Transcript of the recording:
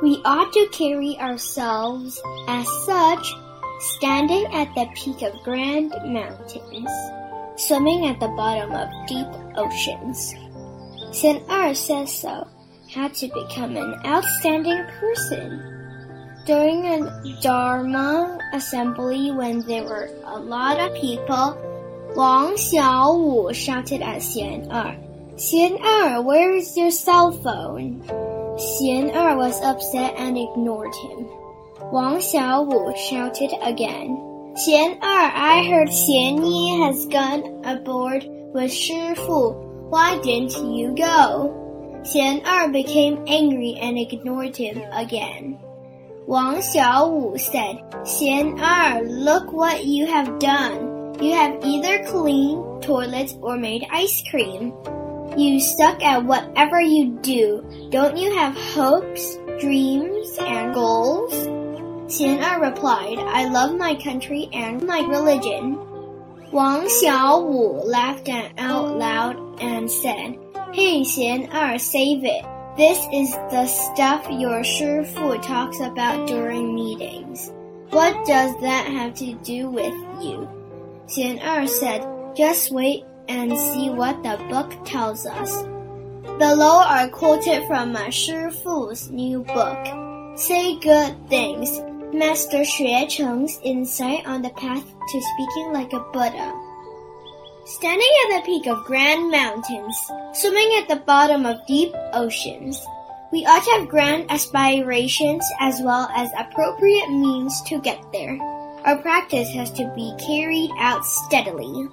We ought to carry ourselves as such, standing at the peak of grand mountains, swimming at the bottom of deep oceans. Xian Er says so, had to become an outstanding person. During a Dharma assembly when there were a lot of people, Wang Xiaowu shouted at Xian Er, Xian Er, where is your cell phone? Xian Er was upset and ignored him. Wang Xiaowu shouted again. Xian Er, I heard Xian Yi has gone aboard with Shi Fu. Why didn't you go? Xian Er became angry and ignored him again. Wang Xiaowu said, Xian Er, look what you have done. You have either cleaned toilets or made ice cream. You stuck at whatever you do. Don't you have hopes, dreams, and goals? Xian Er replied, I love my country and my religion. Wang Xiaowu laughed out loud and said, Hey Xian Er, save it. This is the stuff your Shi talks about during meetings. What does that have to do with you? Xian Er said, Just wait and see what the book tells us. Below are quoted from Ma Shi Fu's new book, Say Good Things, Master Xue Cheng's insight on the path to speaking like a Buddha. Standing at the peak of grand mountains, swimming at the bottom of deep oceans, we ought to have grand aspirations as well as appropriate means to get there. Our practice has to be carried out steadily.